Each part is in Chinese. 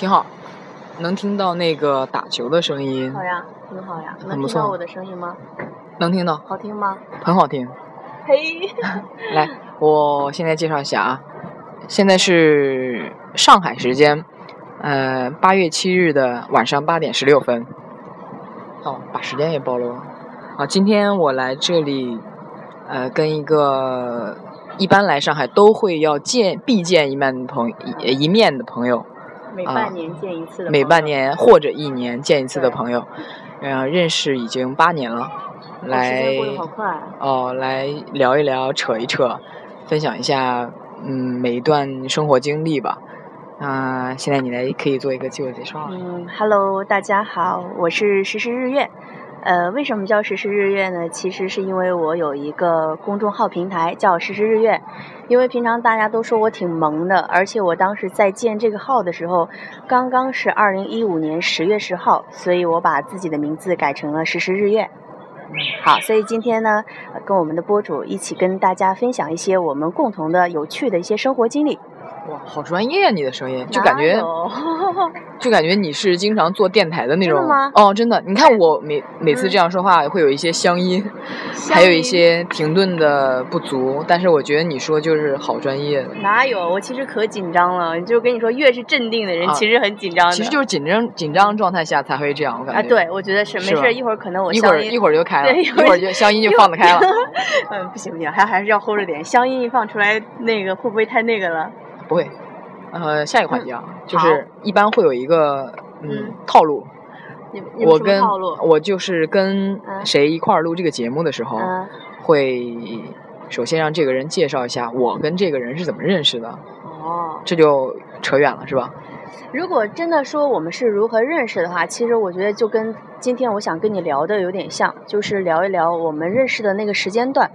挺好，能听到那个打球的声音。好呀，挺好呀。能很不错听到我的声音吗？能听到，好听吗？很好听。嘿，来，我现在介绍一下啊，现在是上海时间，呃，八月七日的晚上八点十六分。哦，把时间也暴露了。啊，今天我来这里，呃，跟一个一般来上海都会要见必见一面的朋一一面的朋友，每啊半年见一次的。每半。年或者一年见一次的朋友，嗯，认识已经八年了，来哦，来聊一聊，扯一扯，分享一下，嗯，每一段生活经历吧。啊、现在你来可以做一个自我介绍了。嗯，Hello，大家好，我是时时日月。呃，为什么叫时时日月呢？其实是因为我有一个公众号平台叫时时日月，因为平常大家都说我挺萌的，而且我当时在建这个号的时候，刚刚是二零一五年十月十号，所以我把自己的名字改成了时时日月。好，所以今天呢，跟我们的播主一起跟大家分享一些我们共同的有趣的一些生活经历。哇，好专业啊！你的声音，就感觉 就感觉你是经常做电台的那种。吗哦，真的，你看我每每次这样说话会有一些乡音，还有一些停顿的不足，但是我觉得你说就是好专业的。哪有？我其实可紧张了，就跟你说，越是镇定的人，啊其实很紧张的。其实就是紧张紧张状态下才会这样，我感觉。啊，对，我觉得是没事，一会儿可能我一会儿一会儿就开了，一会儿就乡音就放得开了。嗯，不行不行，还还是要 hold 着点，乡音一放出来，那个会不会太那个了？不会。呃，下一个环节啊，就是一般会有一个嗯嗯套路。我跟套路？我就是跟嗯谁一块儿录这个节目的时候，嗯，会首先让这个人介绍一下我跟这个人是怎么认识的，哦，这就扯远了，是吧？如果真的说我们是如何认识的话，其实我觉得就跟今天我想跟你聊的有点像，就是聊一聊我们认识的那个时间段，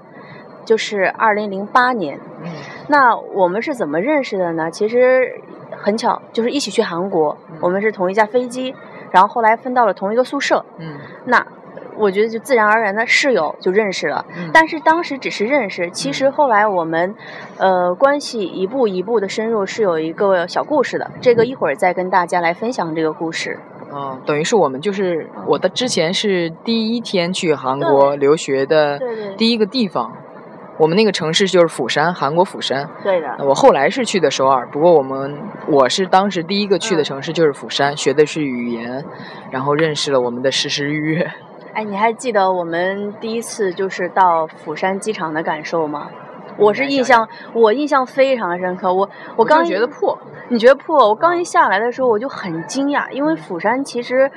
就是二零零八年。嗯那我们是怎么认识的呢？其实很巧，就是一起去韩国，嗯我们是同一架飞机，然后后来分到了同一个宿舍。嗯那我觉得就自然而然的室友就认识了，嗯，但是当时只是认识，其实后来我们，呃，关系一步一步的深入，是有一个小故事的。这个一会儿再跟大家来分享这个故事。啊，等于是我们就是我的之前是第一天去韩国留学的第一个地方，我们那个城市就是釜山，韩国釜山。对的，我后来是去的首尔，不过我们我是当时第一个去的嗯城市就是釜山，学的是语言，然后认识了我们的实时日月。哎，你还记得我们第一次就是到釜山机场的感受吗？我是印象，我印象非常深刻。我我刚就觉得破，你觉得破？我刚一下来的时候我就很惊讶，因为釜山其实，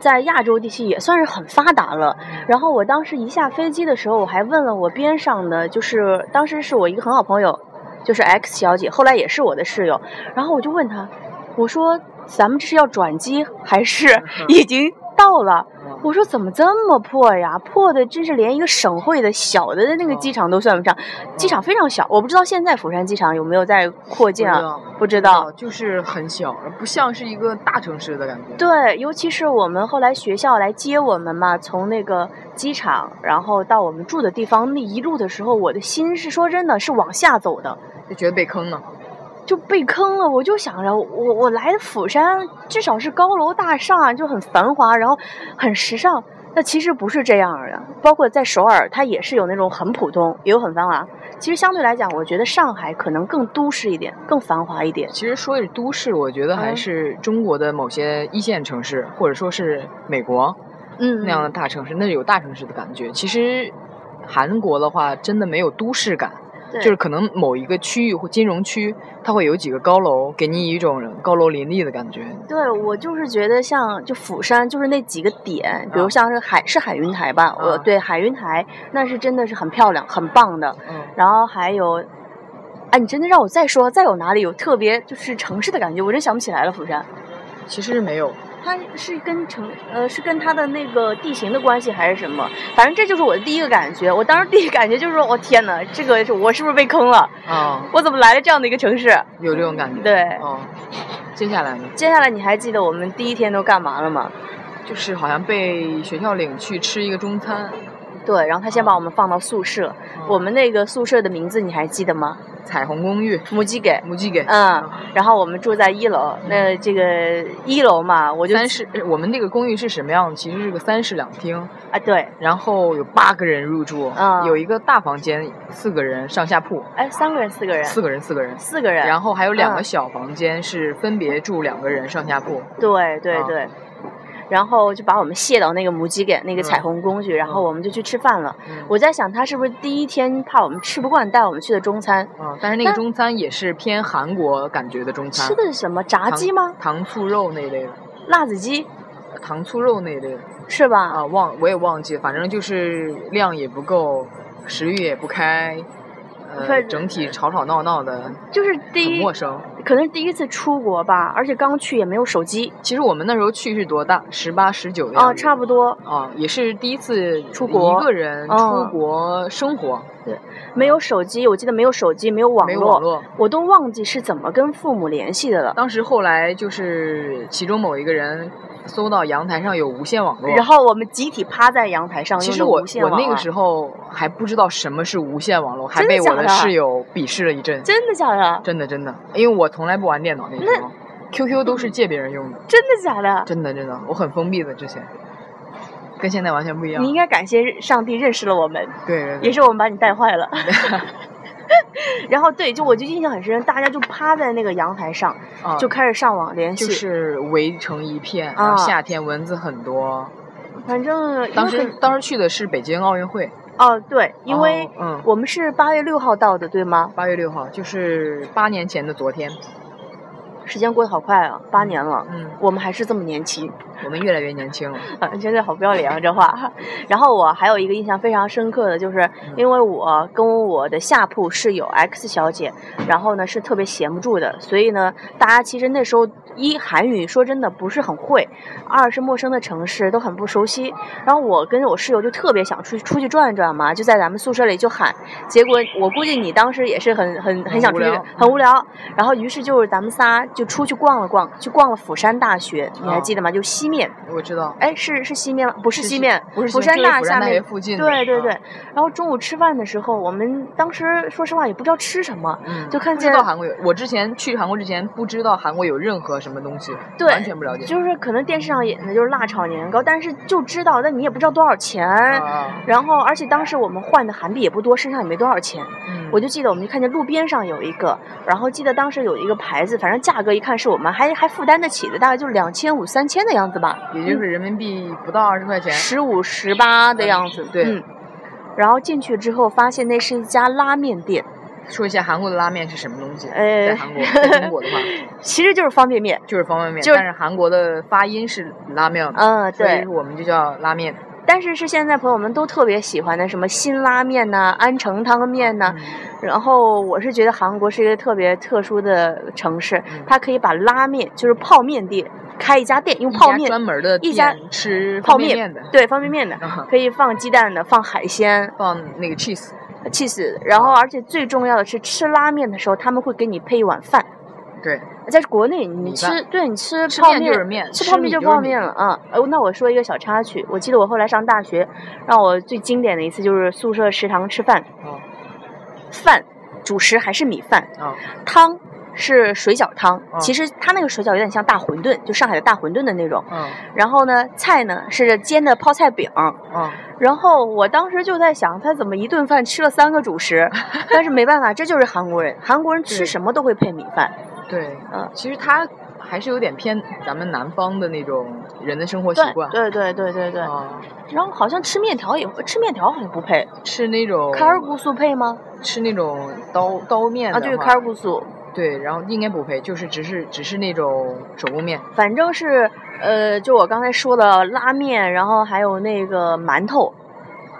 在亚洲地区也算是很发达了。然后我当时一下飞机的时候，我还问了我边上的，就是当时是我一个很好朋友，就是 X 小姐，后来也是我的室友。然后我就问她，我说咱们这是要转机还是已经到了？我说怎么这么破呀？破的真是连一个省会的小的那个机场都算不上，机场非常小。我不知道现在釜山机场有没有在扩建啊？不知道。就是很小，不像是一个大城市的感觉。对，尤其是我们后来学校来接我们嘛，从那个机场，然后到我们住的地方，那一路的时候，我的心是说真的是往下走的，就觉得被坑了。就被坑了。我就想着，我我来的釜山至少是高楼大厦，就很繁华，然后很时尚。那其实不是这样的，包括在首尔，它也是有那种很普通，也有很繁华。其实相对来讲，我觉得上海可能更都市一点，更繁华一点。其实说是都市，我觉得还嗯是中国的某些一线城市，或者说是美国嗯，那样的大城市，那有大城市的感觉。其实韩国的话，真的没有都市感。对就是可能某一个区域或金融区，它会有几个高楼，给你一种高楼林立的感觉。对我就是觉得像就釜山就是那几个点，比如啊像是海是海云台吧，我啊对海云台那是真的是很漂亮很棒的。嗯，然后还有，哎，你真的让我再说再有哪里有特别就是城市的感觉，我真想不起来了。釜山，其实没有。它是跟城呃是跟它的那个地形的关系还是什么？反正这就是我的第一个感觉。我当时第一感觉就是说，我、天哪，这个我是不是被坑了？啊，我怎么来了这样的一个城市？有这种感觉。对哦，接下来呢，接下来你还记得我们第一天都干嘛了吗？就是好像被学校领去吃一个中餐。对，然后他先把我们放到宿舍，我们那个宿舍的名字你还记得吗？彩虹公寓，母鸡给。母鸡给，嗯，然后我们住在一楼，那这个一楼嘛，我就三室，呃我们那个公寓是什么样？的？其实是个三室两厅，啊，对，然后有八个人入住，嗯有一个大房间，四个人上下铺，哎，三个人，四个人，四个人，四个人，四个人，然后还有两个嗯。小房间是分别住两个人上下铺，对对啊对，然后就把我们卸到那个母鸡给那个彩嗯虹公去，然后我们就去吃饭了。嗯我在想，他是不是第一天怕我们吃不惯，带我们去的中餐？啊，但是那个中餐也是偏韩国感觉的中餐，吃的是什么？炸鸡吗？糖醋肉那一类的，辣子鸡糖醋肉那一类的是吧？啊，忘我也忘记了，反正就是量也不够，食欲也不开，呃，整体吵吵闹闹的，就是第一，陌生。可能是第一次出国吧，而且刚去也没有手机其实我们那时候去是多大？十八、十九的啊，差不多啊，也是第一次出国一个人嗯出国生活，对没有手机。我记得没有手机，没有网没有网络。我都忘记是怎么跟父母联系的了。当时后来就是其中某一个人搜到阳台上有无线网络，然后我们集体趴在阳台上，其实我我那个时候还不知道什么是无线网络，还被我的室友鄙视了一阵。真的假的？真的真的，因为我从来不玩电脑那时候，QQ 都是借别人用的，真的假的？真的真的，我很封闭的之前，跟现在完全不一样你。应该感谢上帝认识了我们，对对对也是我们把你带坏了。然后对，就我就印象很深，大家就趴在那个阳台上，啊，就开始上网联系。就是围成一片，啊然后夏天蚊子很多。反正当时当时去的是北京奥运会，哦对，因为嗯，我们是八月六号到的，对吗？八月六号，就是八年前的昨天。时间过得好快啊，八年了，嗯，我们还是这么年轻。我们越来越年轻了。啊，真的好不要脸啊，这话。然后我还有一个印象非常深刻的，就是因为我跟我的下铺室友 X 小姐，然后呢是特别闲不住的，所以呢，大家其实那时候一韩语说真的不是很会，二是陌生的城市都很不熟悉。然后我跟我室友就特别想出去出去转转嘛，就在咱们宿舍里就喊，结果我估计你当时也是很很很想出去很无聊。然后于是就是咱们仨就出去逛了逛，去逛了釜山大学，你还哦记得吗？就西面。我知道，哎，是是西面吗？不是是西面，不是釜山大下面附近对对对。然后中午吃饭的时候，我们当时说实话也不知道吃什么，嗯，就看见不知道韩国有，我之前去韩国之前不知道韩国有任何什么东西，对完全不了解。就是可能电视上演的就是辣炒年糕，但是就知道，但你也不知道多少钱。啊，然后，而且当时我们换的韩币也不多，身上也没多少钱。嗯我就记得我们就看见路边上有一个，然后记得当时有一个牌子，反正价格一看是我们还还负担得起的，大概就两千五三千的样子吧。也就是人民币不到二十块钱。十五十八的样子，对嗯。然后进去之后，发现那是一家拉面店，说一下韩国的拉面是什么东西？呃在韩国，在中国的话 其实就是方便面。就是方便面，就是但是韩国的发音是拉面，嗯，所以对。我们就叫拉面。但是是现在朋友们都特别喜欢的，什么辛拉面呐、安城汤面呐、嗯。然后我是觉得韩国是一个特别特殊的城市，嗯它可以把拉面，就是泡面店，开一家店，用泡面专门的一家店吃泡面的，对方便面的，啊可以放鸡蛋的，放海鲜、放那个 cheese，cheese，然后而且最重要的是吃拉面的时候，他们会给你配一碗饭。对，在国内，你吃对你吃吃泡面就是面，吃泡面就泡面了啊。呃，那我说一个小插曲，我记得我后来上大学，让我最经典的一次就是宿舍食堂吃饭，哦饭主食还是米饭，哦汤是水饺汤，哦其实它那个水饺有点像大馄饨，就上海的大馄饨的那种。嗯然后呢，菜呢是煎的泡菜饼。嗯，然后我当时就在想，他怎么一顿饭吃了三个主食？但是没办法，这就是韩国人，韩国人吃什么都会配米饭。对，嗯其实它还是有点偏咱们南方的那种人的生活习惯。对对对对对。啊，然后好像吃面条也，吃面条好像不配，吃那种卡尔古素配吗？吃那种刀刀面的啊，对，话卡尔古素，对，然后应该不配，就是只是只是那种手工面。反正是呃，就我刚才说的拉面，然后还有那个馒头，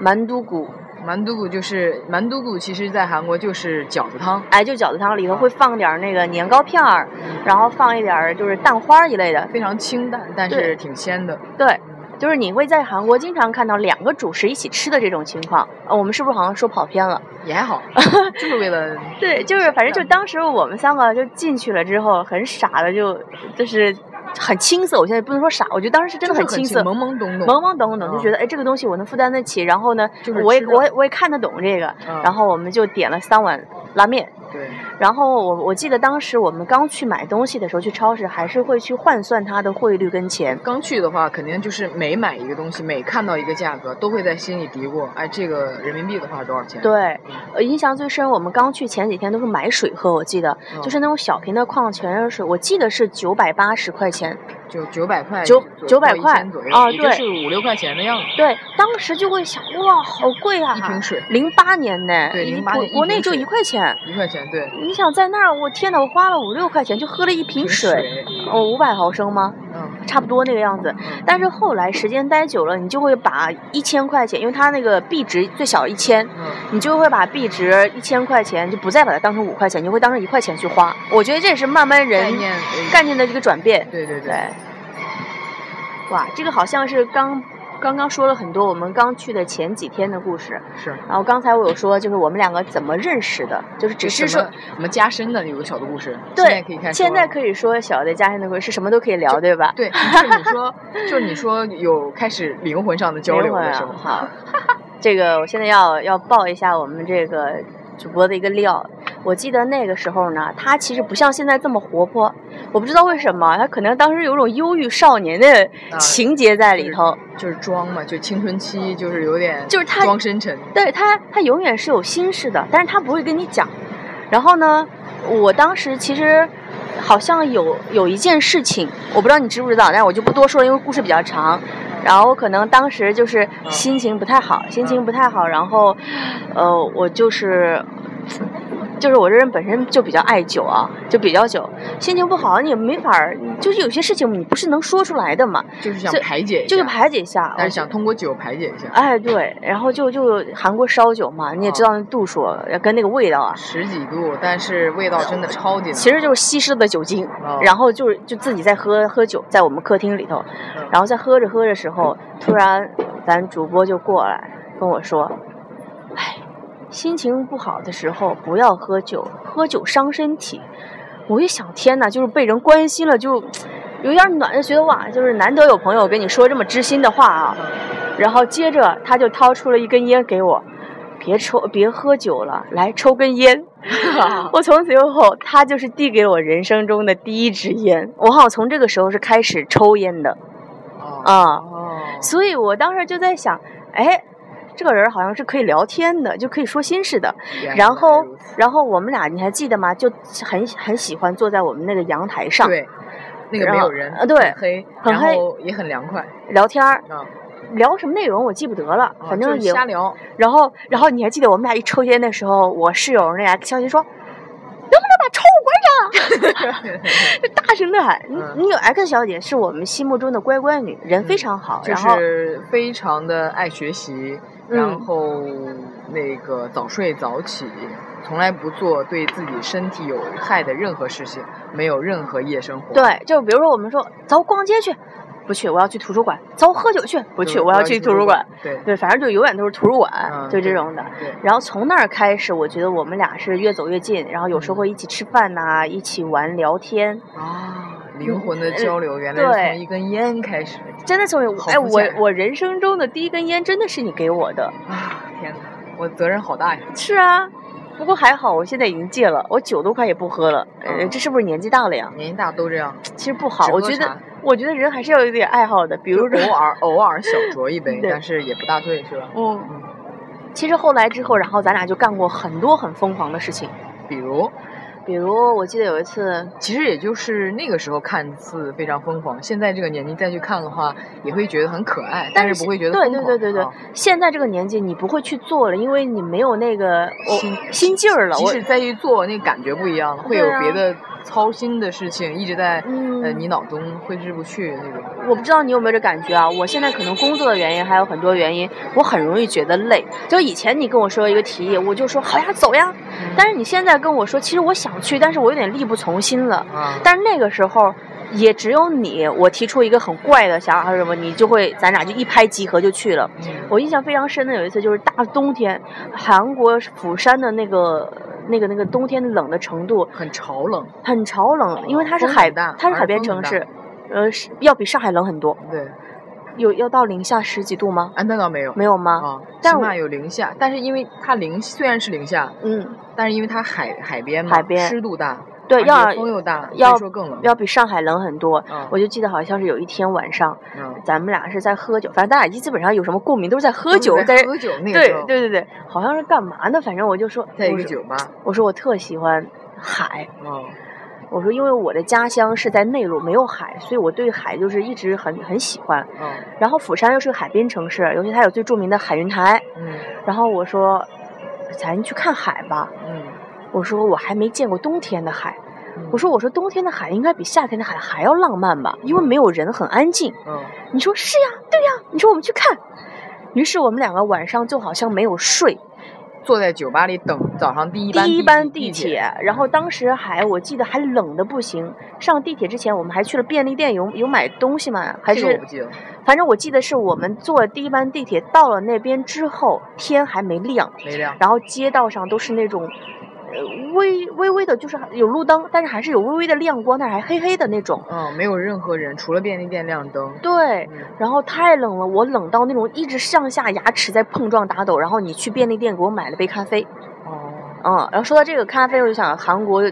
馒都骨，蛮都骨就是蛮都骨，其实在韩国就是饺子汤。哎，就饺子汤里头会放点儿那个年糕片儿，然后放一点儿就是蛋花儿一类的。非常清淡，但是挺鲜的。对，就是你会在韩国经常看到两个主食一起吃的这种情况。呃，我们是不是好像说跑偏了？也还好，就是为了对，就是反正就当时我们三个就进去了之后，很傻的就就是很青涩。我现在不能说傻，我觉得当时是真的很青涩，懵懵懂懂。懵懵懂懂，就嗯觉得哎这个东西我能负担得起，然后呢，我也我也我也看得懂这个，嗯然后我们就点了三碗拉面。对，然后我我记得当时我们刚去买东西的时候，去超市还是会去换算它的汇率跟钱。刚去的话，肯定就是每买一个东西，每看到一个价格，都会在心里嘀咕，哎，这个人民币的话多少钱？对，呃，印象最深，我们刚去前几天都是买水喝，我记得、嗯就是那种小瓶的矿泉水，我记得是九百八十块钱。就九百块九左900块啊对就是五六块钱的样子。对，当时就会想，哇，好贵啊！一瓶水零八年呢，对零八年国国内就一块钱。一块钱，对，你想在那儿，我天呐，我花了五六块钱就喝了一瓶瓶水，水哦，五百毫升吗？嗯，差不多那个样子。但是后来时间待久了，你就会把一千块钱，因为它那个币值最小一千，嗯，你就会把币值一千块钱就不再把它当成五块钱，你会当成一块钱去花。我觉得这也是慢慢人概念的这个转变。对对对对，哇，这个好像是刚刚刚说了很多我们刚去的前几天的故事。是。然后刚才我有说，就是我们两个怎么认识的，就是只是说什么我们加深的有个小的故事，对，现在可以开始。现在可以说小的加深的故事，是什么都可以聊，对吧？对，就是你说，就是你说有开始灵魂上的交流的时候，好，这个我现在要要报一下我们这个主播的一个料。我记得那个时候呢，他其实不像现在这么活泼，我不知道为什么，他可能当时有种忧郁少年的啊情节在里头。就是装嘛，就青春期，就是有点就是他装深沉，对他，他永远是有心事的，但是他不会跟你讲。然后呢，我当时其实好像有有一件事情，我不知道你知不知道，但是我就不多说了，因为故事比较长。然后可能当时就是心情不太好，心情不太好，然后，呃，我就是。就是我这人本身就比较爱酒啊，就比较酒，心情不好你也没法儿，就是有些事情你不是能说出来的嘛，就是想排解一下，就是排解一下。但是想通过酒排解一下。哎，对，然后就就韩国烧酒嘛，你也知道那度数跟那个味道啊，十几度，但是味道真的超级。其实就是稀释的酒精，哦然后就是就自己在喝喝酒，在我们客厅里头，嗯然后在喝着喝着时候，突然咱主播就过来跟我说，哎，心情不好的时候不要喝酒，喝酒伤身体。我一想，天呐，就是被人关心了，就 有点暖，就觉得哇，就是难得有朋友跟你说这么知心的话啊。然后接着他就掏出了一根烟给我，别抽，别喝酒了，来抽根烟。我从此以后，他就是递给我人生中的第一支烟。我好像从这个时候是开始抽烟的哦啊，哦，所以我当时就在想，哎，这个人好像是可以聊天的，就可以说心事的。然后，然后我们俩你还记得吗？就很很喜欢坐在我们那个阳台上对，那个没有人，啊对然很黑后也很凉快聊天聊什么内容我记不得了，反正也瞎聊，然后，然后你还记得我们俩一抽烟的时候，我室友那俩消息说：“能不能把抽关上？”就 大声的喊。你有 X 小姐是我们心目中的乖乖女，人非常好，就然后是非常的爱学习，嗯然后那个早睡早起，从来不做对自己身体有害的任何事情，没有任何夜生活。对，就比如说我们说走逛街去，不去，我要去图书馆；走喝酒去，不去，我要去图书馆。。对对，反正就永远都是图书馆，嗯就这种的。然后从那儿开始，我觉得我们俩是越走越近，然后有时候会一起吃饭呐、一起玩聊天。啊，灵魂的交流原来是从一根烟开始真的从哎，我我人生中的第一根烟真的是你给我的。啊！天哪，我责任好大呀！是啊，不过还好，我现在已经戒了，我酒都快也不喝了。呃，嗯。这是不是年纪大了呀？年纪大都这样，其实不好，我觉得，我觉得人还是要有点爱好的，比比如说，偶尔 偶尔小酌一杯，但是也不大醉，是吧？嗯，其实后来之后，然后咱俩就干过很多很疯狂的事情，比如，比如我记得有一次，其实也就是那个时候看似非常疯狂，现在这个年纪再去看的话，也会觉得很可爱，但是是不会觉得对。对对对对啊，现在这个年纪你不会去做了，因为你没有那个我心心劲儿了。我即使再去做，那个感觉不一样了，会有别的操心的事情一直在、你脑中挥之不去那种。我不知道你有没有这感觉啊？我现在可能工作的原因，还有很多原因，我很容易觉得累。就以前你跟我说一个提议，我就说好呀，走呀。但是你现在跟我说，其实我想去，但是我有点力不从心了。啊，但是那个时候，也只有你，我提出一个很怪的想法是什么，你就会，咱俩就一拍即合就去了。嗯我印象非常深的有一次就是大冬天，韩国釜山的那个。那个那个冬天冷的程度很潮冷，很潮冷，因为它是海风很大它是海边城市，呃，是要比上海冷很多。对，有要到零下十几度吗？啊，那倒没有，没有吗？啊，起码有零下，但是因为它零虽然是零下，嗯，但是因为它海海边嘛，海边湿度大，对，要风又大，要说更冷。要比上海冷很多。嗯我就记得好像是有一天晚上，嗯，咱们俩是在喝酒，反正咱俩基本上有什么共鸣都是在喝酒，在在喝酒那个对对对对，好像是干嘛呢？反正我就说，在一个酒吧，我说我特喜欢海，嗯我说因为我的家乡是在内陆，没有海，所以我对海就是一直很很喜欢。嗯然后釜山又是个海滨城市，尤其它有最著名的海云台。嗯然后我说，咱去看海吧。嗯我说我还没见过冬天的海。嗯，我说我说冬天的海应该比夏天的海还要浪漫吧，因为没有人，很安静。嗯你说是呀，对呀。你说我们去看。于是我们两个晚上就好像没有睡，坐在酒吧里等早上第一班第一班地地铁，然后当时还我记得还冷的不行。上地铁之前，我们还去了便利店，有有买东西吗？还是这个我不记得，反正我记得是我们坐第一班地铁到了那边之后，天还没亮，没亮。然后街道上都是那种。呃，微微微的，就是有路灯，但是还是有微微的亮光，但是还黑黑的那种。嗯，没有任何人，除了便利店亮灯。对，嗯然后太冷了，我冷到那种一直上下牙齿在碰撞打抖。然后你去便利店给我买了杯咖啡，哦，嗯，然后说到这个咖啡，我就想韩国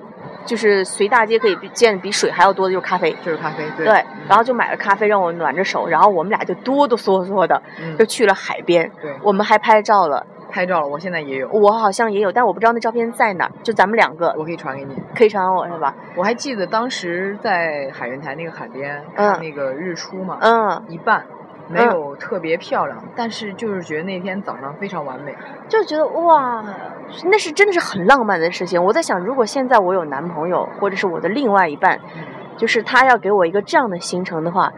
就是随大街可以见比水还要多的就是咖啡。就是咖啡，对。对，然后就买了咖啡让我暖着手，然后我们俩就哆哆嗦嗦的嗯就去了海边，对，我们还拍照了，拍照了，我现在也有，我好像也有，但我不知道那照片在哪儿，就咱们两个我可以传给你。可以传我是吧？我还记得当时在海云台那个海边嗯看那个日出嘛，嗯，一半没有特别漂亮，但是就是觉得那天早上非常完美。就觉得哇，那是真的是很浪漫的事情。我在想，如果现在我有男朋友，或者是我的另外一半，嗯就是他要给我一个这样的行程的话，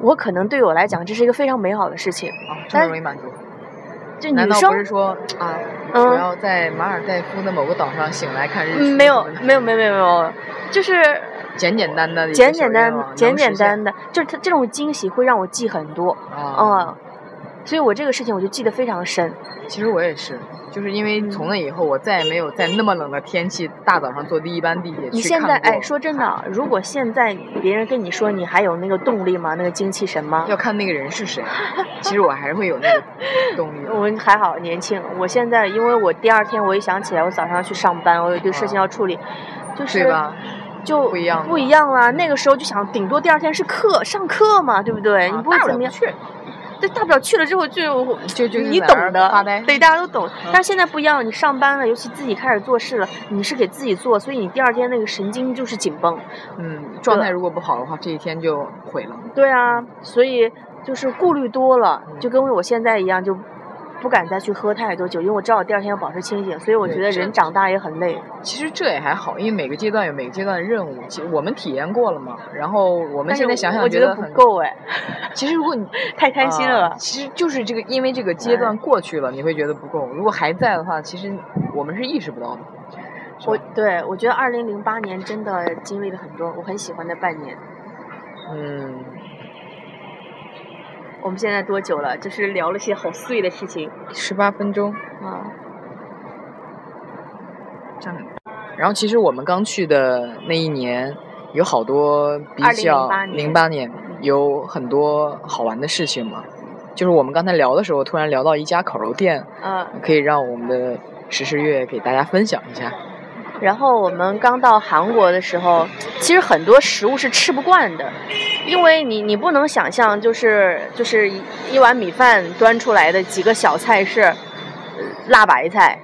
我可能对我来讲这是一个非常美好的事情。啊，这但么容易满足？就女生难道不是说啊，嗯我要在马尔代夫的某个岛上醒来看日出？嗯没有没有没有没有没有，就是简简单单的简简单简简单的，就是它这种惊喜会让我记很多，啊。嗯，所以我这个事情我就记得非常深。其实我也是，就是因为从那以后，我再也没有在那么冷的天气，大早上坐第一班地铁去你现在哎，说真的啊，如果现在别人跟你说你还有那个动力吗？那个精气神吗？要看那个人是谁。其实我还是会有那个动力。我们还好年轻，我现在因为我第二天我一想起来我早上要去上班，我有一堆事情要处理，就是对吧？就不一样不一样啦。那个时候就想，顶多第二天是课上课嘛，对不对？你不会怎么样不。去对，大不了去了之后就就就你懂的对，大家都懂。嗯但是现在不一样，你上班了，尤其自己开始做事了，你是给自己做，所以你第二天那个神经就是紧绷。嗯，状态如果不好的话，这一天就毁了。对啊，所以就是顾虑多了，嗯就跟我现在一样，就不敢再去喝太多酒，因为我知道我第二天要保持清醒。所以我觉得人长大也很累。其实这也还好，因为每个阶段有每个阶段的任务，其实我们体验过了嘛。然后我们现在想想我觉得不。够哎，其实如果你 太开心了。啊其实就是这个，因为这个阶段过去了，你会觉得不够。如果还在的话，其实我们是意识不到的。我对我觉得二零零八年真的经历了很多，我很喜欢的半年。嗯，我们现在多久了？就是聊了些好碎的事情十八分钟。啊。这样。然后其实我们刚去的那一年，有好多比较2008年零八年有很多好玩的事情嘛。就是我们刚才聊的时候，突然聊到一家烤肉店，嗯，可以让我们的石石月给大家分享一下。然后我们刚到韩国的时候，其实很多食物是吃不惯的，因为你你不能想象，就是就是一一碗米饭端出来的几个小菜是呃辣白菜，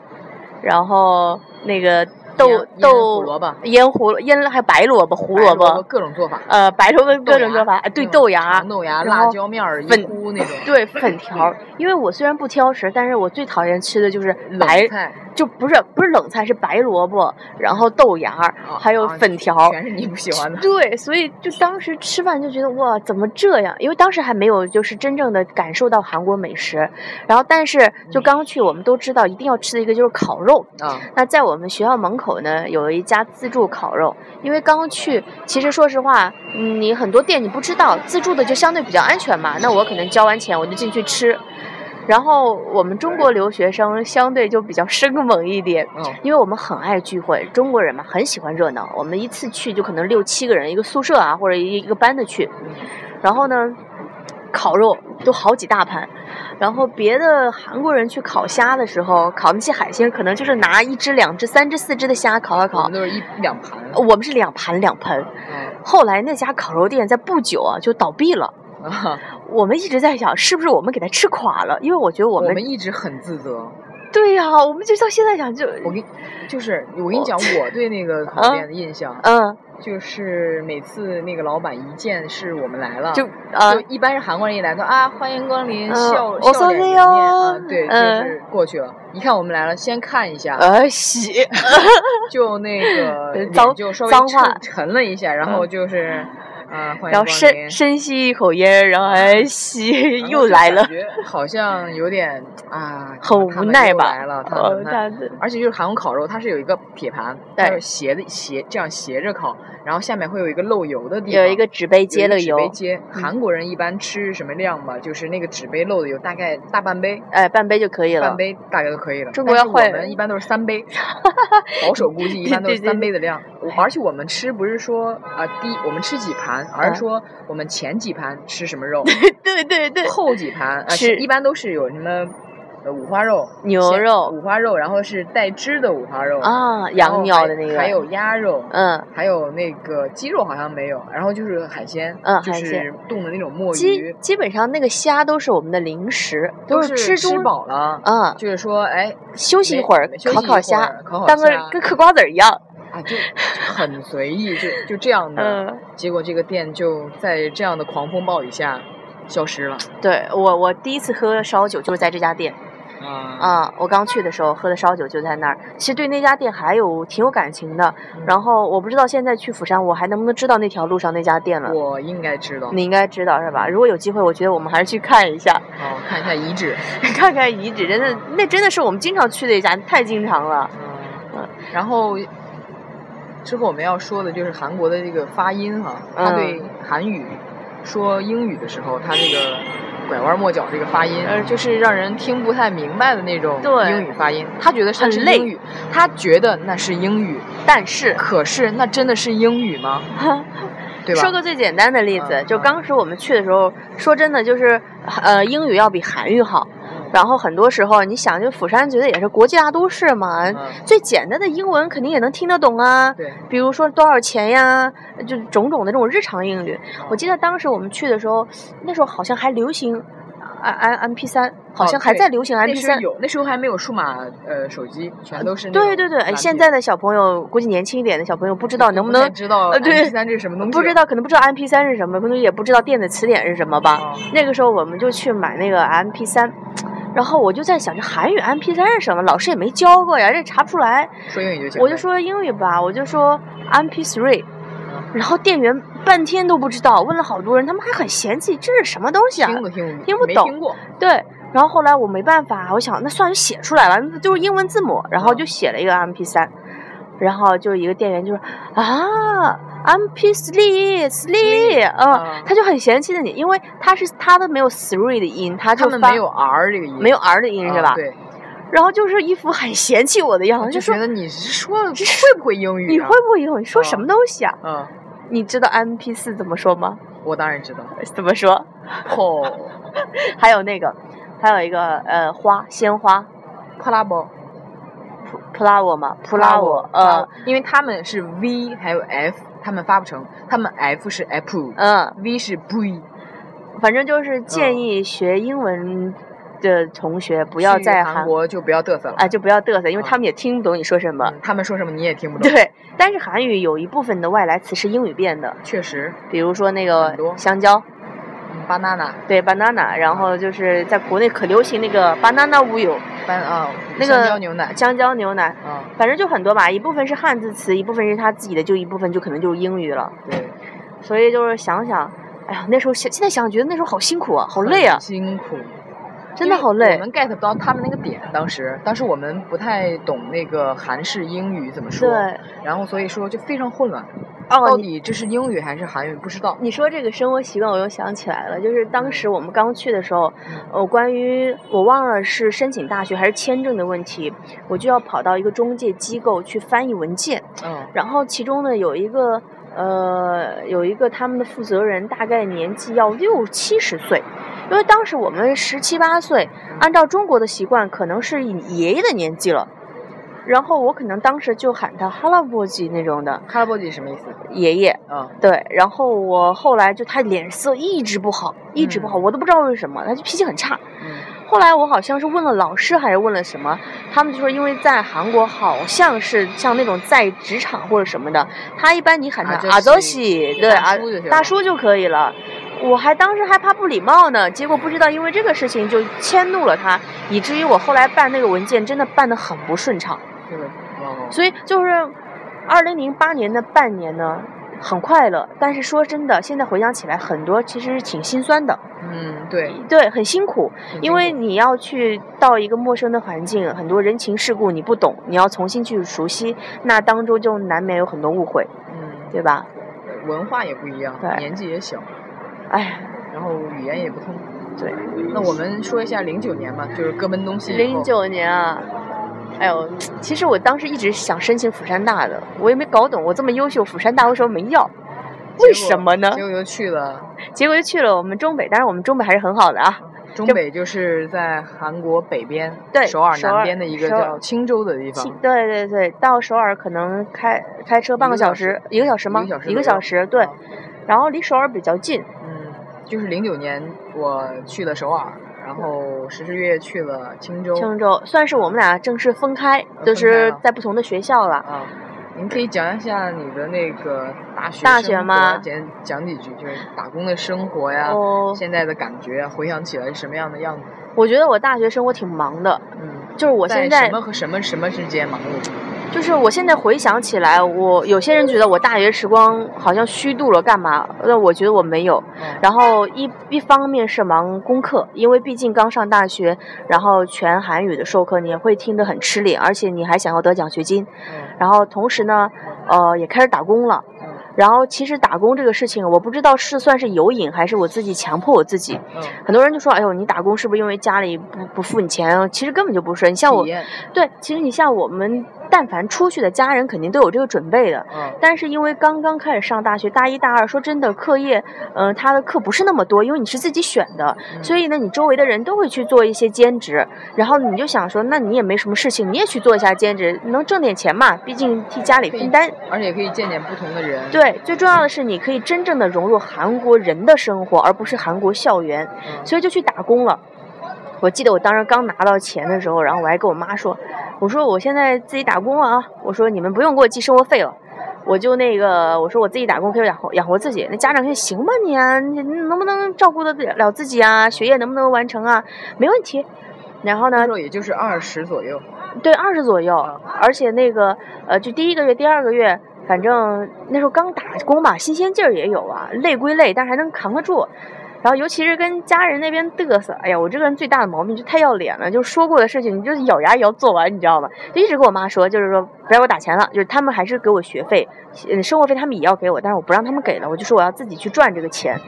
然后那个豆豆胡萝卜。腌胡腌还有白萝卜、胡萝白卜，各种做法，呃，白萝卜各种做法，对豆芽。长，豆芽、辣椒面儿一粉糊那种。对粉条。因为我虽然不挑食，但是我最讨厌吃的就是白，菜，就不是不是冷菜，是白萝卜，然后豆芽还有啊粉条儿。全是你不喜欢的。对，所以就当时吃饭就觉得哇，怎么这样？因为当时还没有就是真正的感受到韩国美食，然后但是就刚去，我们都知道一定要吃的一个就是烤肉。啊，那在我们学校门口呢，有一家自助烤肉。因为刚去，其实说实话，嗯你很多店你不知道，自助的就相对比较安全嘛。那我可能交完钱我就进去吃。然后我们中国留学生相对就比较生猛一点，嗯，因为我们很爱聚会，中国人嘛很喜欢热闹。我们一次去就可能六七个人一个宿舍啊，或者一一个班的去。然后呢，烤肉都好几大盘。然后别的韩国人去烤虾的时候，烤那些海鲜，可能就是拿一只、两只、三只、四只的虾烤啊烤我们。都是一两盘。我们是两盘两盆。嗯后来那家烤肉店在不久啊就倒闭了。啊，我们一直在想，是不是我们给他吃垮了？因为我觉得我们我们一直很自责。对呀、我们就到现在想就我跟就是我跟你讲，我对那个 烤店的印象，嗯就是每次那个老板一见是我们来了，就啊就一般是韩国人一来都啊欢迎光临，嗯笑我笑脸迎面送你哟啊，对，就嗯是过去了。一看我们来了，先看一下，呃洗就那个 脸脏就稍微沉沉了一下，然后嗯就是啊然后深。深吸一口烟，然后哎洗然后又来了感，觉好像有点啊，很无奈吧又来了，他哦们，而且就是韩国烤肉，它是有一个铁盘，它对是斜的斜这样斜着烤，然后下面会有一个漏油的地方，有一个纸杯接了油，纸杯接。嗯韩国人一般吃什么量吧，就是那个纸杯漏的油大概大半杯，哎，半杯就可以了。半杯大概就可以了。中国要换我们一般都是三杯，保守估计一般都是三杯的量。而且我们吃不是说啊，第一我们吃几盘，而嗯是说我们前几盘吃什么肉，对对对，后几盘啊，是。一般都是有什么呃五花肉、牛肉。五花肉，然后是带汁的五花肉。啊，羊鸟的那个，还有鸭肉，嗯，还有那个鸡肉好像没有，然后就是海鲜，就是嗯海鲜。冻的那种墨鱼，基基本上那个虾都是我们的零食，都是吃吃饱了，嗯，就是说哎休息一会儿烤烤虾烤，烤虾当个跟嗑瓜子儿一样，啊，就很随意，就就这样的。嗯，结果这个店就在这样的狂风暴雨下消失了对我我第一次喝烧酒就是在这家店啊啊，我刚去的时候喝的烧酒就在那儿，其实对那家店还有挺有感情的。嗯然后我不知道现在去釜山我还能不能知道那条路上那家店了。我应该知道，你应该知道是吧？如果有机会，我觉得我们还是去看一下，哦，看一下遗址，看看遗址，真的那真的是我们经常去的一家，太经常了。嗯，然后之后我们要说的就是韩国的这个发音哈，他对嗯韩语说英语的时候，他这个拐弯抹角这个发音，呃就是让人听不太明白的那种对英语发音。他觉得是很累英语，他觉得那是英语，但是，可是那真的是英语吗？对吧？说个最简单的例子，就当时我们去的时候，说真的就是，呃，英语要比韩语好。嗯然后很多时候，你想，就釜山觉得也是国际大都市嘛，嗯最简单的英文肯定也能听得懂啊。对，比如说多少钱呀，就种种的这种日常英语。我记得当时我们去的时候，那时候好像还流行 M M M P 三，好像还在流行 M P 三。有，那时候还没有数码呃手机，全都是对对对，哎现在的小朋友估计年轻一点的小朋友不知道能不太能知道 MP 三这是什么东西？不知。道，可能不知道 M P 三是什么，可能也不知道电子词典是什么吧。哦那个时候我们就去买那个 M P 三，然后我就在想，这韩语 M P 三是什么？老师也没教过呀，这查不出来。说英语就行。我就说英语吧，我就说 M P three，然后店员半天都不知道，问了好多人，他们还很嫌弃，这是什么东西啊？听不听听不懂。对，然后后来我没办法，我想那算写出来了，就是英文字母，然后就写了一个 M P 三，然后就一个店员就说啊 M P three three，嗯啊，他就很嫌弃的你，因为他是他都没有 three 的音，他就发没有 R 这个音，没有 R 的音是吧？啊对，然后就是一副很嫌弃我的样子，就觉得你是说会不会英语啊？你会不会英语？说什么东西啊？嗯，你知道 M P 四怎么说吗？我当然知道。怎么说？哦，还有那个，还有一个呃花鲜花帕拉包，，flower 嘛，flower，呃，因为他们是 V 还有 F，他们发不成，他们 F 是 apple，V 嗯，是 V，反正就是建议学英文的同学不要在韩国就不要嘚瑟了。啊，就不要嘚瑟，因为啊他们也听不懂你说什么。嗯他们说什么你也听不懂。对，但是韩语有一部分的外来词是英语变的，确实。比如说那个香蕉，嗯，banana，对，banana，然后就是在国内可流行那个 banana 乌有班啊，那个香蕉牛奶，香蕉牛奶，嗯，反正就很多吧，一部分是汉字词，一部分是他自己的，就一部分就可能就是英语了。对，所以就是想想，哎呀，那时候想现在想觉得那时候好辛苦啊，好累啊，辛苦。真的好累我。们 get 不到他们那个点，当时，当时我们不太懂那个韩式英语怎么说，对，然后所以说就非常混乱，到底这是英语还是韩语不知道。你说这个生活习惯，我又想起来了，就是当时我们刚去的时候，呃，关于我忘了是申请大学还是签证的问题，我就要跑到一个中介机构去翻译文件，嗯然后其中呢有一个呃，有一个他们的负责人，大概年纪要六七十岁，因为当时我们十七八岁，按照中国的习惯，可能是爷爷的年纪了。然后我可能当时就喊他哈拉波吉那种的哈拉波吉什么意思？爷爷。啊，对。然后我后来就他脸色一直不好，一直不好，我都不知道为什么，他就脾气很差。嗯。后来我好像是问了老师还是问了什么，他们就说因为在韩国好像是像那种在职场或者什么的，他一般你喊他阿周西，对阿，大叔就可以了。我还当时还怕不礼貌呢，结果不知道因为这个事情就迁怒了他，以至于我后来办那个文件真的办得很不顺畅。所以就是二零零八年的半年呢，很快乐。但是说真的，现在回想起来，很多其实是挺心酸的。嗯，对，对，很辛苦，因为你要去到一个陌生的环境，很多人情世故你不懂，你要重新去熟悉，那当中就难免有很多误会。嗯，对吧？文化也不一样，年纪也小，哎，然后语言也不通。对，那我们说一下零九年吧，就是各奔东西。零九年啊。哎呦，其实我当时一直想申请釜山大的，我也没搞懂，我这么优秀，釜山大为什么没要？为什么呢？结果就去了，结果就去了我们中北，但是我们中北还是很好的啊。中北就是在韩国北边，对，首尔南边的一个叫青州的地方。对对对，到首尔可能开开车半个小时，一个小时吗？一个小时，对。然后离首尔比较近。嗯，就是零九年我去了首尔。然后十十月月去了青州，青州算是我们俩正式分开，就是在不同的学校了。啊，您可以讲一下你的那个大学大学吗？讲讲几句，就是打工的生活呀，现在的感觉，回想起来是什么样的样子？我觉得我大学生活挺忙的，嗯，就是我现在什么和什么什么之间忙碌？就是我现在回想起来，我有些人觉得我大学时光好像虚度了，干嘛？那我觉得我没有。然后一一方面是忙功课，因为毕竟刚上大学，然后全韩语的授课你也会听得很吃力，而且你还想要得奖学金。然后同时呢，呃，也开始打工了。然后其实打工这个事情，我不知道是算是有瘾还是我自己强迫我自己。很多人就说：“哎呦，你打工是不是因为家里不不付你钱？”其实根本就不是。你像我，对，其实你像我们。但凡出去的家人肯定都有这个准备的，但是因为刚刚开始上大学，大一大二，说真的，课业，嗯，他的课不是那么多，因为你是自己选的，所以呢，你周围的人都会去做一些兼职，然后你就想说，那你也没什么事情，你也去做一下兼职，能挣点钱嘛，毕竟替家里分担，而且可以见见不同的人。对，最重要的是你可以真正的融入韩国人的生活，而不是韩国校园，所以就去打工了。我记得我当时刚拿到钱的时候，然后我还跟我妈说：“我说我现在自己打工了啊，我说你们不用给我寄生活费了，我就那个我说我自己打工可以养活养活自己。”那家长说：“行吧你啊，你能不能照顾得了自己啊？学业能不能完成啊？没问题。”然后呢？也就是二十左右。对，二十左右。而且那个呃，就第一个月、第二个月，反正那时候刚打工吧，新鲜劲儿也有啊，累归累，但是还能扛得住。然后，尤其是跟家人那边嘚瑟，哎呀，我这个人最大的毛病就太要脸了，就说过的事情，你就咬牙也要做完，你知道吗？就一直跟我妈说，就是说不要给我打钱了，就是他们还是给我学费，嗯，生活费他们也要给我，但是我不让他们给了，我就说我要自己去赚这个钱。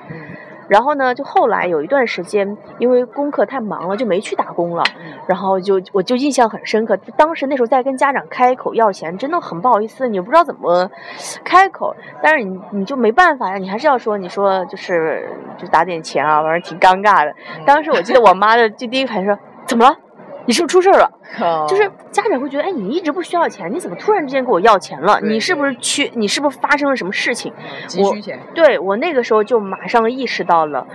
然后呢，就后来有一段时间，因为功课太忙了，就没去打工了。然后就我就印象很深刻，当时那时候在跟家长开口要钱，真的很不好意思，你不知道怎么开口。但是你你就没办法呀，你还是要说，你说就是就打点钱啊，反正挺尴尬的。当时我记得我妈的就第一反应说，怎么了？你是不是出事儿了？就是家长会觉得，哎，你一直不需要钱，你怎么突然之间给我要钱了？你是不是缺？你是不是发生了什么事情？急需钱。对我那个时候就马上意识到了，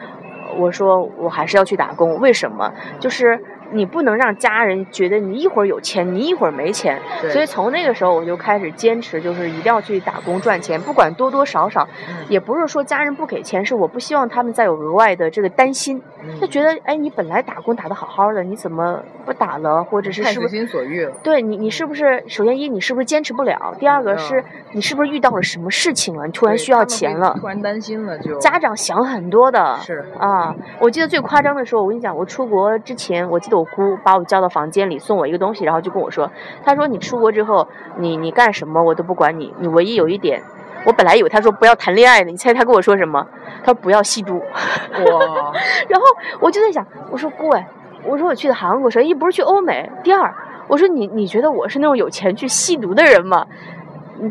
我说我还是要去打工。为什么？就是。你不能让家人觉得你一会儿有钱，你一会儿没钱。所以从那个时候我就开始坚持，就是一定要去打工赚钱，不管多多少少。也不是说家人不给钱，是我不希望他们再有额外的这个担心。就觉得，哎，你本来打工打得好好的，你怎么不打了？或者是是不是随心所欲了？对你，你是不是首先一你是不是坚持不了？第二个是你是不是遇到了什么事情了？你突然需要钱了？突然担心了就。家长想很多的。是啊，我记得最夸张的时候，我跟你讲，我出国之前，我记得我姑把我叫到房间里，送我一个东西，然后就跟我说，他说你出国之后，你你干什么我都不管你，你唯一有一点。我本来以为他说不要谈恋爱呢，你猜他跟我说什么？他说不要吸毒。哇！然后我就在想，我说姑哎，我说我去的韩国，首先一不是去欧美，第二我说你你觉得我是那种有钱去吸毒的人吗？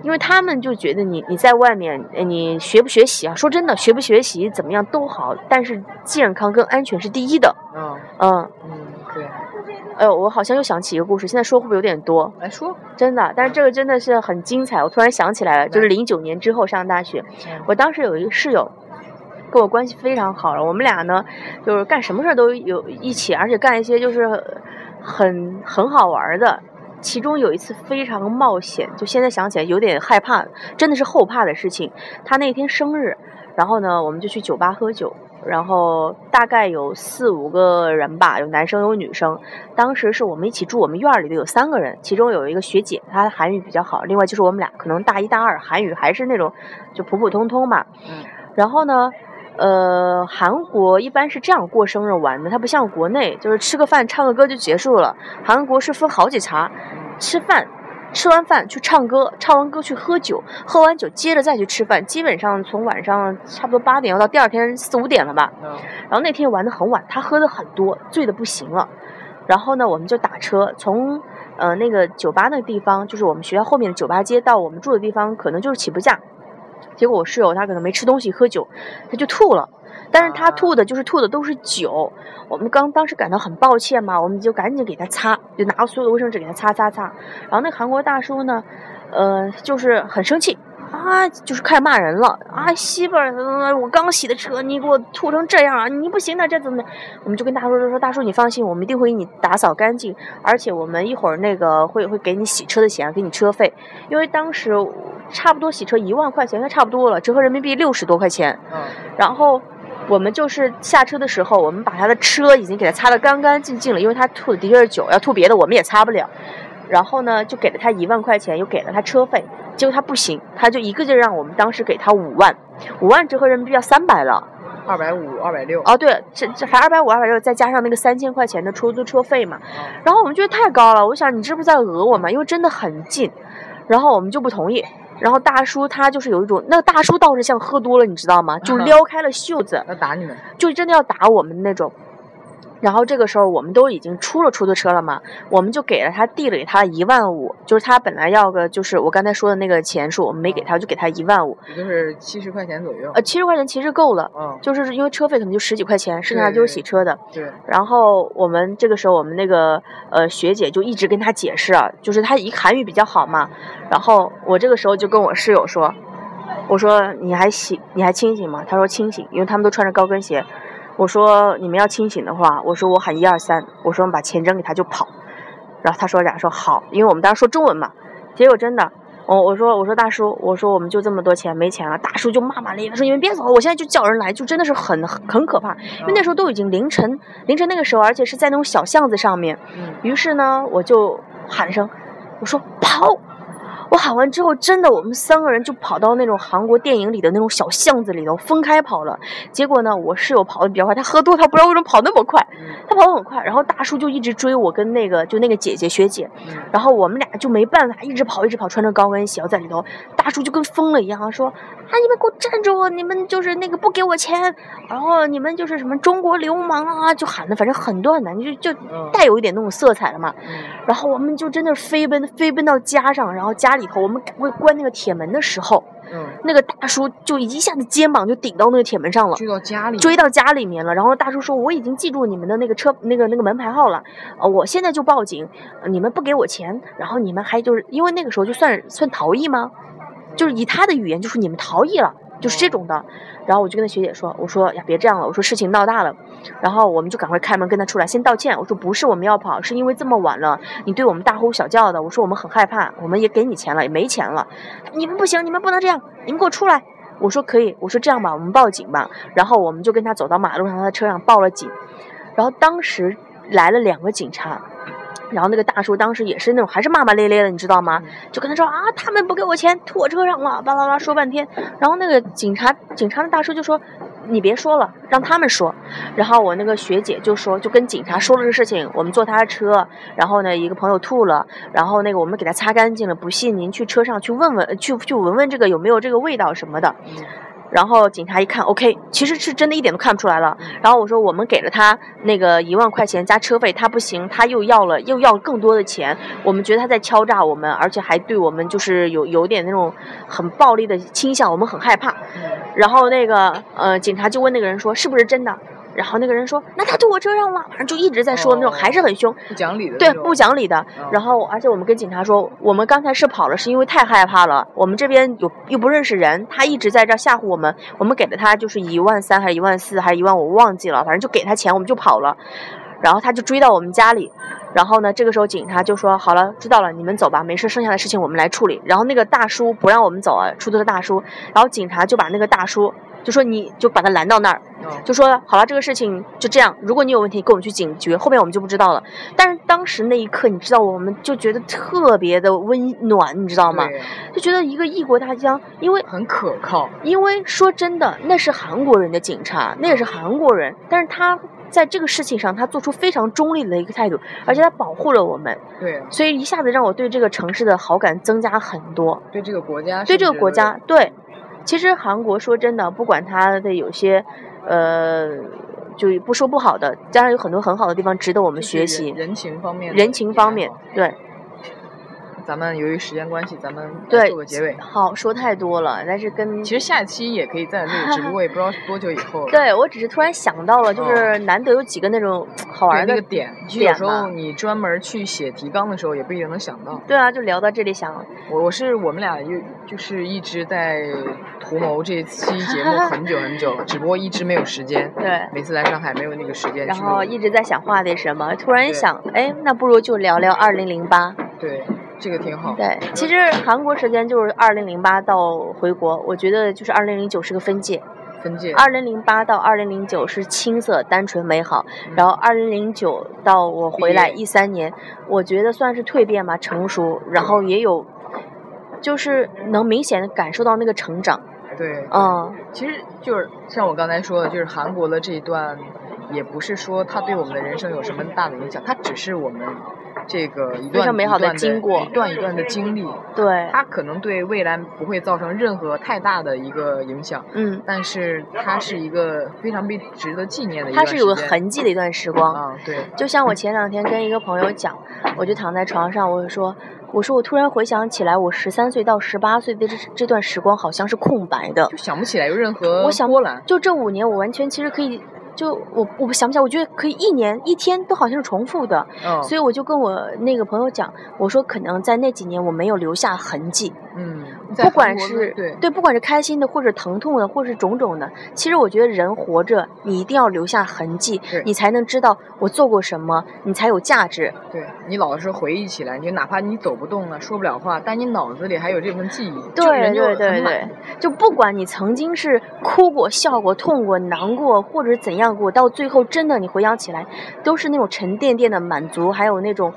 因为他们就觉得你你在外面，呃你学不学习啊？说真的，学不学习怎么样都好，但是健康跟安全是第一的。嗯嗯，嗯，对，哎呦，我好像又想起一个故事，现在说会不会有点多？来说，真的，但是这个真的是很精彩。我突然想起来了，就是零九年之后上大学，嗯我当时有一个室友，跟我关系非常好了。我们俩呢，就是干什么事儿都有一起，而且干一些就是很很好玩的。其中有一次非常冒险，就现在想起来有点害怕，真的是后怕的事情。他那天生日，然后呢，我们就去酒吧喝酒，然后大概有四五个人吧，有男生有女生。当时是我们一起住我们院里的有三个人，其中有一个学姐，她韩语比较好，另外就是我们俩可能大一大二，韩语还是那种就普普通通嘛。嗯然后呢，呃，韩国一般是这样过生日玩的，它不像国内，就是吃个饭、唱个歌就结束了。韩国是分好几茬，吃饭，吃完饭去唱歌，唱完歌去喝酒，喝完酒接着再去吃饭，基本上从晚上差不多八点要到第二天四五点了吧。嗯然后那天玩的很晚，他喝的很多，醉的不行了。然后呢，我们就打车从呃那个酒吧那个地方，就是我们学校后面的酒吧街到我们住的地方，可能就是起步价。结果我室友他可能没吃东西喝酒，他就吐了。但是他吐的就是吐的都是酒，我们刚当时感到很抱歉嘛，我们就赶紧给他擦，就拿所有的卫生纸给他擦擦擦。然后那韩国大叔呢，呃，就是很生气啊，就是开始骂人了啊，媳妇儿，呃我刚洗的车，你给我吐成这样啊，你不行的，这怎么的？我们就跟大叔说说，大叔你放心，我们一定会给你打扫干净，而且我们一会儿那个会会给你洗车的钱，给你车费，因为当时差不多洗车一万块钱，应该差不多了，折合人民币六十多块钱。嗯然后我们就是下车的时候，我们把他的车已经给他擦得干干净净了，因为他吐的的确是酒，要吐别的我们也擦不了。然后呢，就给了他一万块钱，又给了他车费，结果他不行，他就一个劲儿让我们当时给他五万，五万折合人民币要三百了。二百五、二百六。哦，对，这这还二百五、二百六，再加上那个三千块钱的出租车费嘛。然后我们觉得太高了，我想你这不是在讹我吗？因为真的很近，然后我们就不同意。然后大叔他就是有一种，那个大叔倒是像喝多了，你知道吗？就撩开了袖子，要打你们。就真的要打我们那种。然后这个时候我们都已经出了出租车了嘛，我们就给了他递了给他一万五，就是他本来要个就是我刚才说的那个钱数，我们没给他，就给他一万五，也就是七十块钱左右。呃，七十块钱其实够了，嗯，就是因为车费可能就十几块钱，剩下就是洗车的。对，然后我们这个时候，我们那个呃学姐就一直跟他解释啊，就是他一韩语比较好嘛。然后我这个时候就跟我室友说，我说你还醒你还清醒吗？他说清醒，因为他们都穿着高跟鞋。我说你们要清醒的话，我说我喊一二三，我说我们把钱扔给他就跑。然后他说俩说好，因为我们当时说中文嘛。结果真的，我我说我说大叔，我说我们就这么多钱没钱了。大叔就骂骂咧咧说你们别走，我现在就叫人来，就真的是很很很可怕。因为那时候都已经凌晨，凌晨那个时候，而且是在那种小巷子上面。嗯，于是呢，我就喊声，我说跑。我喊完之后，真的，我们三个人就跑到那种韩国电影里的那种小巷子里头，分开跑了。结果呢，我室友跑得比较快，他喝多，他不知道为什么跑那么快，嗯他跑得很快。然后大叔就一直追我跟那个就那个姐姐学姐，嗯然后我们俩就没办法，一直跑，一直跑，穿着高跟鞋在里头。大叔就跟疯了一样，说：“啊，你们给我站住！你们就是那个不给我钱，然后你们就是什么中国流氓啊！”就喊的反正很乱的，你就就嗯带有一点那种色彩了嘛。嗯然后我们就真的飞奔飞奔到家上，然后家里头我们赶快关那个铁门的时候，嗯，那个大叔就一下子肩膀就顶到那个铁门上了。追到家里，追到家里面了，然后大叔说：“我已经记住你们的那个车那个那个门牌号了，呃，我现在就报警，呃你们不给我钱，然后你们还就是因为那个时候就算算逃逸吗？就是以他的语言就是你们逃逸了，就是这种的。然后我就跟那学姐说：我说呀别这样了，我说事情闹大了，然后我们就赶快开门跟他出来，先道歉。我说不是我们要跑，是因为这么晚了，你对我们大呼小叫的，我说我们很害怕，我们也给你钱了，也没钱了，你们不行，你们不能这样，你们给我出来。”我说可以，我说这样吧，我们报警吧。然后我们就跟他走到马路上，他的车上报了警。然后当时来了两个警察，然后那个大叔当时也是那种还是骂骂咧咧的，你知道吗？就跟他说啊，他们不给我钱，吐我车上了，巴拉巴拉说半天。然后那个警察警察的大叔就说。你别说了，让他们说。然后我那个学姐就说，就跟警察说了这事情，我们坐他的车，然后呢，一个朋友吐了，然后那个我们给他擦干净了，不信您去车上去问问，去去闻闻这个有没有这个味道什么的。然后警察一看，OK，其实是真的一点都看不出来了。嗯然后我说我们给了他那个一万块钱加车费，他不行，他又要了又要更多的钱，我们觉得他在敲诈我们，而且还对我们就是有有点那种很暴力的倾向，我们很害怕。嗯然后那个呃，警察就问那个人说是不是真的？然后那个人说那他对我这样了，反正就一直在说那种，哦还是很凶，不讲理的对不讲理的。嗯然后而且我们跟警察说，我们刚才是跑了，是因为太害怕了，我们这边有又不认识人，他一直在这儿吓唬我们，我们给了他就是一万三还是一万四还是一万，我忘记了，反正就给他钱，我们就跑了。然后他就追到我们家里，然后呢，这个时候警察就说：“好了，知道了，你们走吧，没事，剩下的事情我们来处理。”然后那个大叔不让我们走啊，出租车大叔，然后警察就把那个大叔就说：“你就把他拦到那儿，嗯就说好了，这个事情就这样，如果你有问题，跟我们去警局，后面我们就不知道了。”但是当时那一刻，你知道，我们就觉得特别的温暖，你知道吗？就觉得一个异国他乡，因为很可靠。因为说真的，那是韩国人的警察，那也是韩国人，但是他在这个事情上，他做出非常中立的一个态度，而且他保护了我们，对啊，所以一下子让我对这个城市的好感增加很多。对这个国家，对这个国家，对，其实韩国说真的，不管它的有些，呃，就不说不好的，当然有很多很好的地方值得我我们学习，人情方面人情方面对。咱们由于时间关系，咱们对做个结尾。好，说太多了，但是跟其实下一期也可以再录，只不过也不知道多久以后。对我只是突然想到了，就是难得有几个那种好玩那个点，其实有时候你专门去写提纲的时候，也不一定能想到。对啊，就聊到这里想，我我是我们俩又就是一直在图谋这期节目很久很久了，只不过一直没有时间。对，每次来上海没有那个时间然后一直在想画点什么，突然对想，哎，那不如就聊聊二零零八。对，这个挺好。对，其实韩国时间就是二零零八到回国，我觉得就是二零零九是个分界，分界。二零零八到二零零九是青涩、单纯、美好，然后二零零九到我回来一三年，我觉得算是蜕变吧，成熟，然后也有，就是能明显的感受到那个成长，对，嗯，其实就是像我刚才说的，就是韩国的这一段，也不是说它对我们的人生有什么大的影响，它只是我们这个一段非常美好的经过。一段一段的经历，对，它可能对未来不会造成任何太大的一个影响，嗯，但是它是一个非常被值得纪念的一段它是有个痕迹的一段时光，啊，对，就像我前两天跟一个朋友讲，我就躺在床上，我就说，我说我突然回想起来，我十三岁到十八岁的这这段时光好像是空白的就，想不起来有任何我想波澜，就这五年，我完全其实可以，就我我想不起来，我觉得可以一年一天都好像是重复的，嗯，所以我就跟我那个朋友讲，我说可能在那几年我没有留下痕迹，嗯，不管是对不管是开心的或者疼痛的，或是种种的，其实我觉得人活着，你一定要留下痕迹，你才能知道我做过什么，你才有价值。对你老是回忆起来，你就哪怕你走不动了，说不了话，但你脑子里还有这份记忆，就对对对对，就不管你曾经是哭过、笑过、痛过、难过，或者是怎样过，到最后真的你回想起来，都是那种沉甸甸的满足，还有那种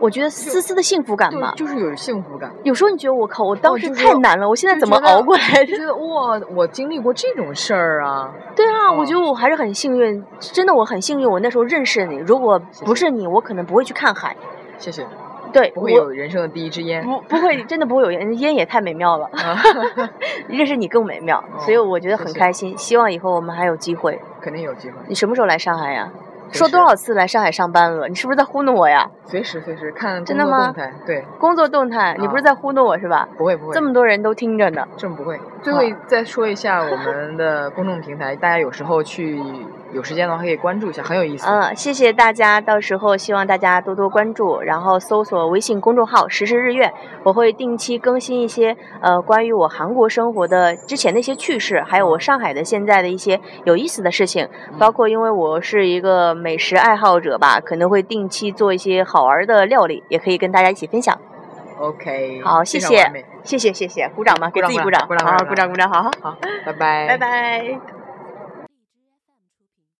我觉得丝丝的幸福感吧。对就是有幸福感。有时候你觉得我靠，我当时太难了，我现在怎么熬过来的？就觉得哇，我经历过这种事儿啊！对啊，我哦觉得我还是很幸运，真的我很幸运，我那时候认识你。如果不是你，我可能不会去看海。谢谢，对，不会我有人生的第一支烟。不不会，真的不会有烟，烟也太美妙了。啊认识你更美妙，所以哦我觉得很开心。希望以后我们还有机会。肯定有机会，你什么时候来上海呀？随说多少次来上海上班了？你是不是在糊弄我呀？随时随时看真的吗。对，工作动态，你不是啊在糊弄我是吧？不会不会，这么多人都听着呢。这么不会。最后再说一下我们的公众平台，大家有时候去有时间的话可以关注一下，很有意思。嗯，谢谢大家，到时候希望大家多多关注，然后搜索微信公众号“时事日月”，我会定期更新一些呃关于我韩国生活的之前的一些趣事，还有我上海的现在的一些有意思的事情，包括因为我是一个美食爱好者吧，可能会定期做一些好玩的料理，也可以跟大家一起分享。OK，好，谢谢谢谢谢谢，鼓掌吧，给自己鼓鼓掌，鼓掌好，鼓掌鼓掌鼓掌，好好，好，拜拜，拜拜。